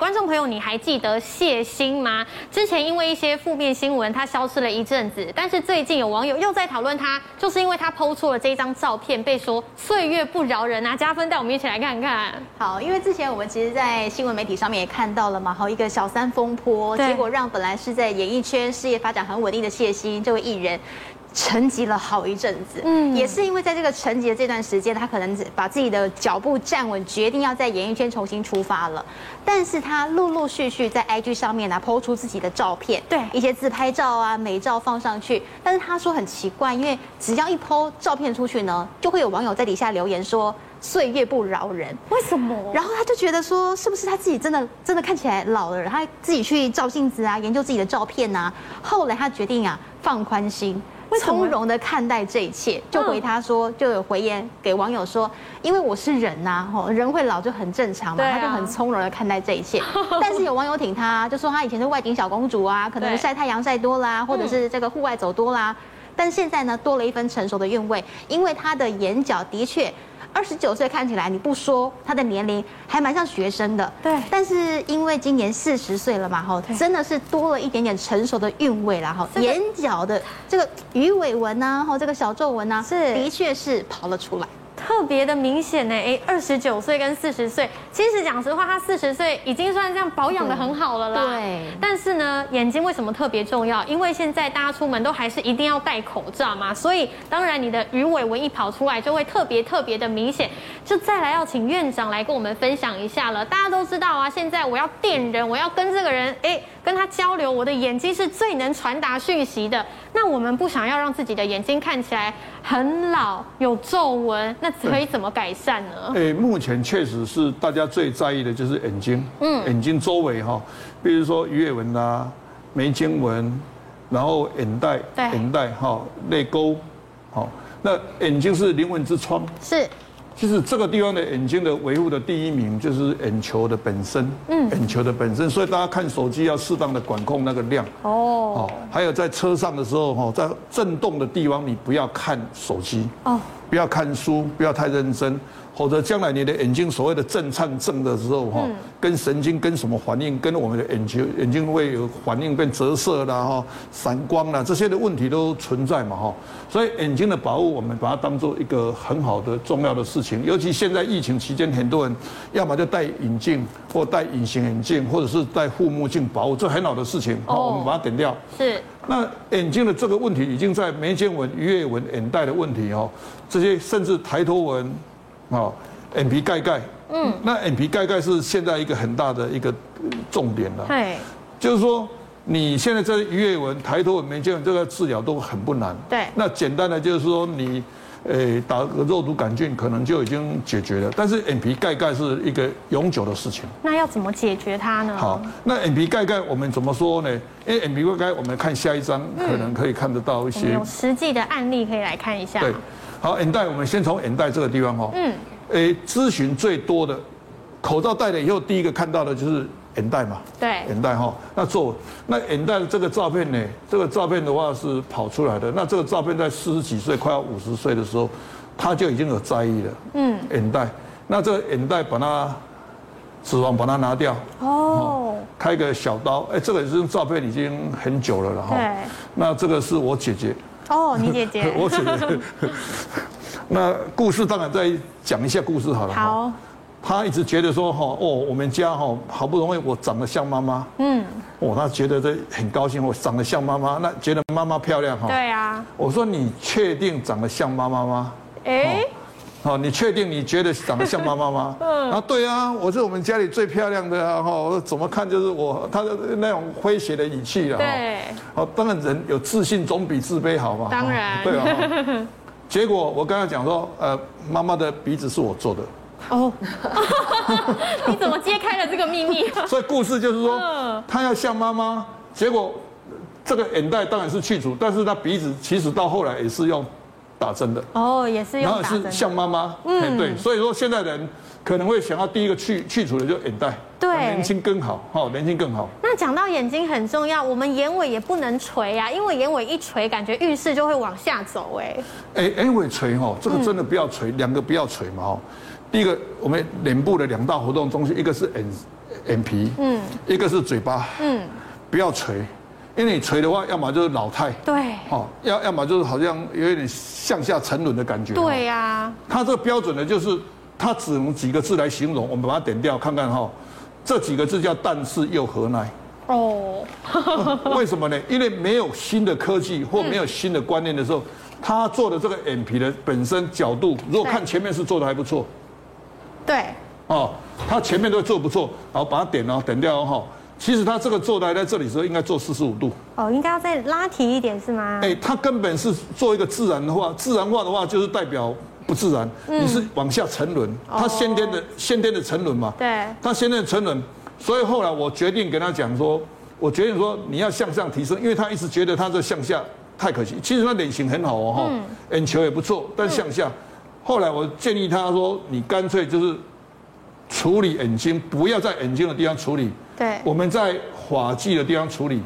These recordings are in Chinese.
观众朋友，你还记得谢欣吗？之前因为一些负面新闻，他消失了一阵子，但是最近有网友又在讨论他，就是因为他 PO 出了这一张照片，被说岁月不饶人啊。加分，带我们一起来看看。好，因为之前我们其实，在新闻媒体上面也看到了嘛，好一个小三风波，结果让本来是在演艺圈事业发展很稳定的谢欣这位艺人。沉寂了好一阵子，嗯，也是因为在这个沉寂的这段时间，他可能把自己的脚步站稳，决定要在演艺圈重新出发了。但是他陆陆续续在 IG 上面呢，PO 出自己的照片，对，一些自拍照啊、美照放上去。但是他说很奇怪，因为只要一 PO 照片出去呢，就会有网友在底下留言说“岁月不饶人”，为什么？然后他就觉得说，是不是他自己真的真的看起来老了？他自己去照镜子啊，研究自己的照片啊。后来他决定啊，放宽心。从容的看待这一切，就回他说，就有回言给网友说，因为我是人呐，吼，人会老就很正常嘛，他就很从容的看待这一切。但是有网友挺他，就说他以前是外景小公主啊，可能晒太阳晒多啦，或者是这个户外走多啦，但现在呢，多了一分成熟的韵味，因为他的眼角的确。二十九岁看起来你不说他的年龄还蛮像学生的，对。但是因为今年四十岁了嘛，哈，真的是多了一点点成熟的韵味啦，哈。眼角的这个鱼尾纹呐，哈，这个小皱纹呐，是的确是跑了出来。特别的明显呢，哎，二十九岁跟四十岁，其实讲实话，他四十岁已经算这样保养的很好了啦。对。但是呢，眼睛为什么特别重要？因为现在大家出门都还是一定要戴口罩嘛，所以当然你的鱼尾纹一跑出来，就会特别特别的明显。就再来要请院长来跟我们分享一下了。大家都知道啊，现在我要电人，我要跟这个人，哎。跟他交流，我的眼睛是最能传达讯息的。那我们不想要让自己的眼睛看起来很老、有皱纹，那可以怎么改善呢？诶，目前确实是大家最在意的就是眼睛，嗯，眼睛周围哈，比如说鱼尾纹啊、眉间纹，然后眼袋、眼袋哈、泪沟，好，那眼睛是灵魂之窗，是。其实这个地方的眼睛的维护的第一名就是眼球的本身，嗯，眼球的本身，所以大家看手机要适当的管控那个量，哦，还有在车上的时候哈，在震动的地方你不要看手机，哦，不要看书，不要太认真。否则将来你的眼睛所谓的震颤症的时候，哈，跟神经跟什么反应，跟我们的眼球眼睛会有反应，变折射啦，哈，散光啦，这些的问题都存在嘛，哈。所以眼睛的保护，我们把它当做一个很好的重要的事情。尤其现在疫情期间，很多人要么就戴眼镜，或戴隐形眼镜，或者是戴护目镜保护，这很好的事情。好，我们把它点掉。是。那眼睛的这个问题，已经在眉间纹、鱼尾纹、眼袋的问题，哈，这些甚至抬头纹。好，眼皮盖盖，嗯，那眼皮盖盖是现在一个很大的一个重点了。对，就是说你现在在鱼尾纹、抬头纹、眉间纹这个治疗都很不难。对，那简单的就是说你，诶，打个肉毒杆菌可能就已经解决了。但是眼皮盖盖是一个永久的事情。那要怎么解决它呢？好，那眼皮盖盖我们怎么说呢？因为眼皮盖盖，我们看下一张，可能可以看得到一些有实际的案例可以来看一下。对。好，眼袋，我们先从眼袋这个地方哈。嗯。诶，咨询最多的，口罩戴了以后，第一个看到的就是眼袋嘛。对。眼袋哈，那做那眼袋的这个照片呢？这个照片的话是跑出来的。那这个照片在四十几岁，快要五十岁的时候，他就已经有在意了。嗯。眼袋，那这个眼袋把它脂肪把它拿掉。哦。开个小刀，哎，这个这张照片已经很久了了哈。对。那这个是我姐姐。哦，你姐姐，我姐姐。那故事当然再讲一下故事好了。好。他一直觉得说哈哦，我们家哈好不容易我长得像妈妈。嗯。哦，他觉得这很高兴，我长得像妈妈，那觉得妈妈漂亮哈。对啊。我说你确定长得像妈妈吗？哎。好，你确定你觉得长得像妈妈吗？嗯。啊，对啊，我是我们家里最漂亮的啊！哈，我怎么看就是我，他的那种诙谐的语气了。对。好，当然人有自信总比自卑好嘛。当然。对啊。结果我刚才讲说，呃，妈妈的鼻子是我做的。哦。你怎么揭开了这个秘密？所以故事就是说，他要像妈妈，结果这个眼袋当然是去除，但是他鼻子其实到后来也是用。打针的。哦，也是用打针，然后是像妈妈，嗯，对，所以说现在人可能会想要第一个去去除的就眼袋，对，年轻更好，哈，年轻更好。那讲到眼睛很重要，我们眼尾也不能垂啊，因为眼尾一垂，感觉运势就会往下走，哎，哎，眼尾垂哈，这个真的不要垂，两个不要垂嘛，哈，第一个我们脸部的两大活动中心，一个是眼眼皮，嗯，一个是嘴巴，嗯，不要垂，因为你垂的话，要么就是老态，对，哦，要要么就是好像有一点向下沉沦的感觉，对呀、啊。它这个标准呢，就是它只能几个字来形容，我们把它点掉看看哈，这几个字叫但是又何奈。哦，为什么呢？因为没有新的科技或没有新的观念的时候，他做的这个眼皮的本身角度，如果看前面是做的还不错，对，哦，他前面都做不错，然后把它点了点掉哈。其实他这个做来在这里时候应该做四十五度，哦，应该要再拉提一点是吗？哎，他根本是做一个自然的话，自然化的话就是代表不自然，你是往下沉沦，他先天的先天的沉沦嘛，对，他先天的沉沦。所以后来我决定跟他讲说，我决定说你要向上提升，因为他一直觉得他这向下太可惜。其实他脸型很好哦，哈，眼球也不错，但向下。后来我建议他说，你干脆就是处理眼睛，不要在眼睛的地方处理，对，我们在发际的地方处理，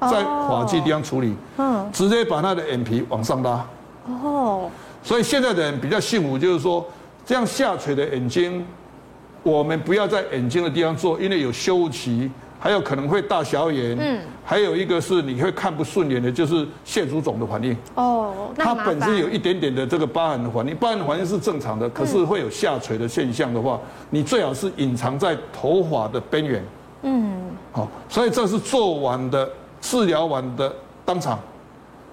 在发际地方处理，嗯，直接把他的眼皮往上拉。哦，所以现在的人比较幸福，就是说这样下垂的眼睛。我们不要在眼睛的地方做，因为有修复期，还有可能会大小眼。嗯，还有一个是你会看不顺眼的，就是蟹足肿的反应。哦，它本身有一点点的这个疤痕的反应，疤痕的反应是正常的，可是会有下垂的现象的话，你最好是隐藏在头发的边缘。嗯，好，所以这是做完的治疗完的当场，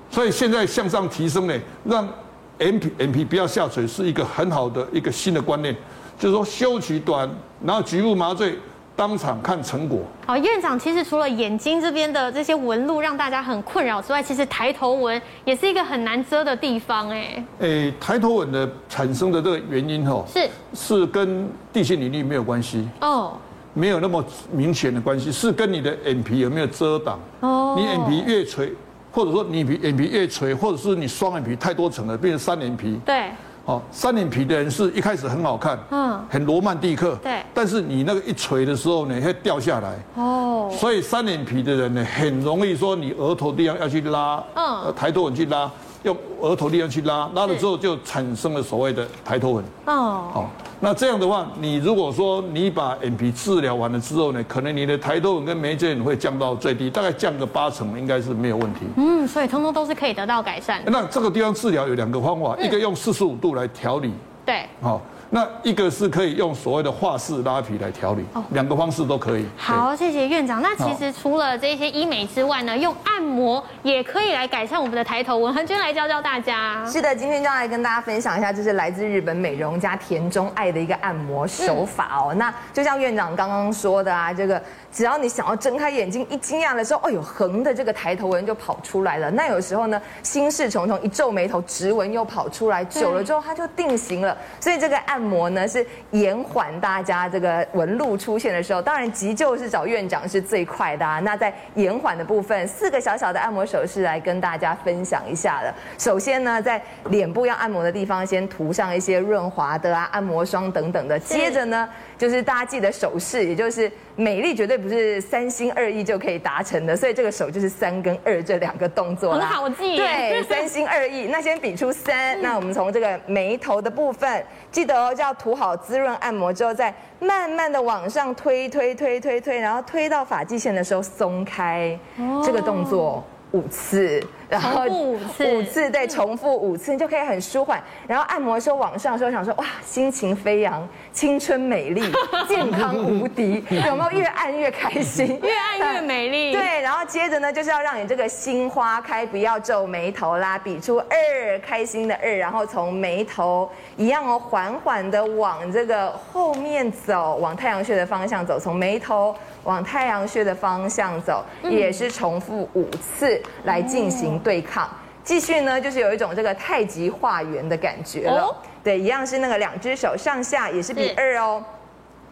所以现在向上提升呢，让 M P M P 不要下垂，是一个很好的一个新的观念。就是说休息短，然后局部麻醉，当场看成果。好，院长，其实除了眼睛这边的这些纹路让大家很困扰之外，其实抬头纹也是一个很难遮的地方，哎。哎，抬头纹的产生的这个原因哈，是是跟地心引力没有关系哦，没有那么明显的关系，是跟你的眼皮有没有遮挡哦。你眼皮越垂，或者说你皮眼皮越垂，或者是你双眼皮太多层了，变成三眼皮。对。哦，三眼皮的人是一开始很好看，嗯，很罗曼蒂克，对。但是你那个一垂的时候呢，会掉下来，哦。所以三眼皮的人呢，很容易说你额头地方要去拉，嗯，抬头纹去拉。用额头地方去拉，拉了之后就产生了所谓的抬头纹。哦，好，那这样的话，你如果说你把眼皮治疗完了之后呢，可能你的抬头纹跟眉间纹会降到最低，大概降个八成，应该是没有问题。嗯，所以通通都是可以得到改善。那这个地方治疗有两个方法，一个用四十五度来调理。对，好。那一个是可以用所谓的画式拉皮来调理，两个方式都可以。好，谢谢院长。那其实除了这些医美之外呢，用按摩也可以来改善我们的抬头纹。恒君来教教大家。是的，今天就要来跟大家分享一下，就是来自日本美容家田中爱的一个按摩手法哦。那就像院长刚刚说的啊，这个。只要你想要睁开眼睛，一惊讶的时候，哦呦，横的这个抬头纹就跑出来了。那有时候呢，心事重重，一皱眉头，直纹又跑出来，久了之后它就定型了。所以这个按按摩呢，是延缓大家这个纹路出现的时候。当然急救是找院长是最快的啊。那在延缓的部分，四个小小的按摩手势来跟大家分享一下的。首先呢，在脸部要按摩的地方，先涂上一些润滑的啊，按摩霜等等的。接着呢，就是大家记得手势，也就是。美丽绝对不是三心二意就可以达成的，所以这个手就是三跟二这两个动作啦。很好记。对，三心二意。那先比出三，那我们从这个眉头的部分，记得哦，就要涂好滋润按摩之后，再慢慢的往上推推推推推，然后推到发际线的时候松开，这个动作五次。然后五次，五次对，重复五次，你就可以很舒缓。然后按摩的时候往上的时候，想说哇，心情飞扬，青春美丽，健康无敌，有没有？越按越开心，越按越美丽。对，然后接着呢，就是要让你这个心花开，不要皱眉头啦，比出二，开心的二，然后从眉头一样哦，缓缓的往这个后面走，往太阳穴的方向走，从眉头往太阳穴的方向走，也是重复五次来进行。对抗，继续呢，就是有一种这个太极画圆的感觉了。哦、对，一样是那个两只手上下也是比二哦，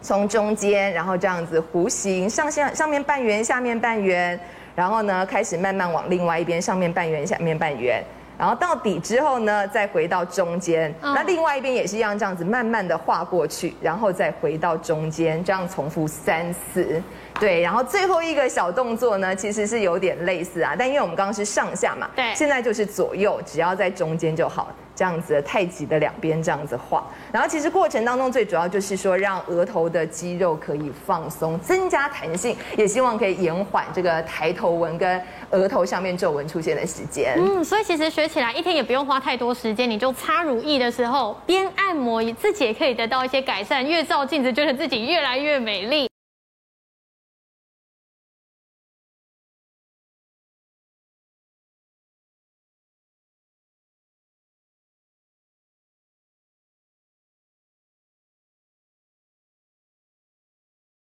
从中间，然后这样子弧形，上下上面半圆，下面半圆，然后呢开始慢慢往另外一边，上面半圆，下面半圆，然后到底之后呢，再回到中间，哦、那另外一边也是一样，这样子慢慢的画过去，然后再回到中间，这样重复三次。对，然后最后一个小动作呢，其实是有点类似啊，但因为我们刚刚是上下嘛，对，现在就是左右，只要在中间就好。这样子太极的两边这样子画，然后其实过程当中最主要就是说让额头的肌肉可以放松，增加弹性，也希望可以延缓这个抬头纹跟额头上面皱纹出现的时间。嗯，所以其实学起来一天也不用花太多时间，你就擦乳液的时候边按摩，自己也可以得到一些改善。越照镜子觉得自己越来越美丽。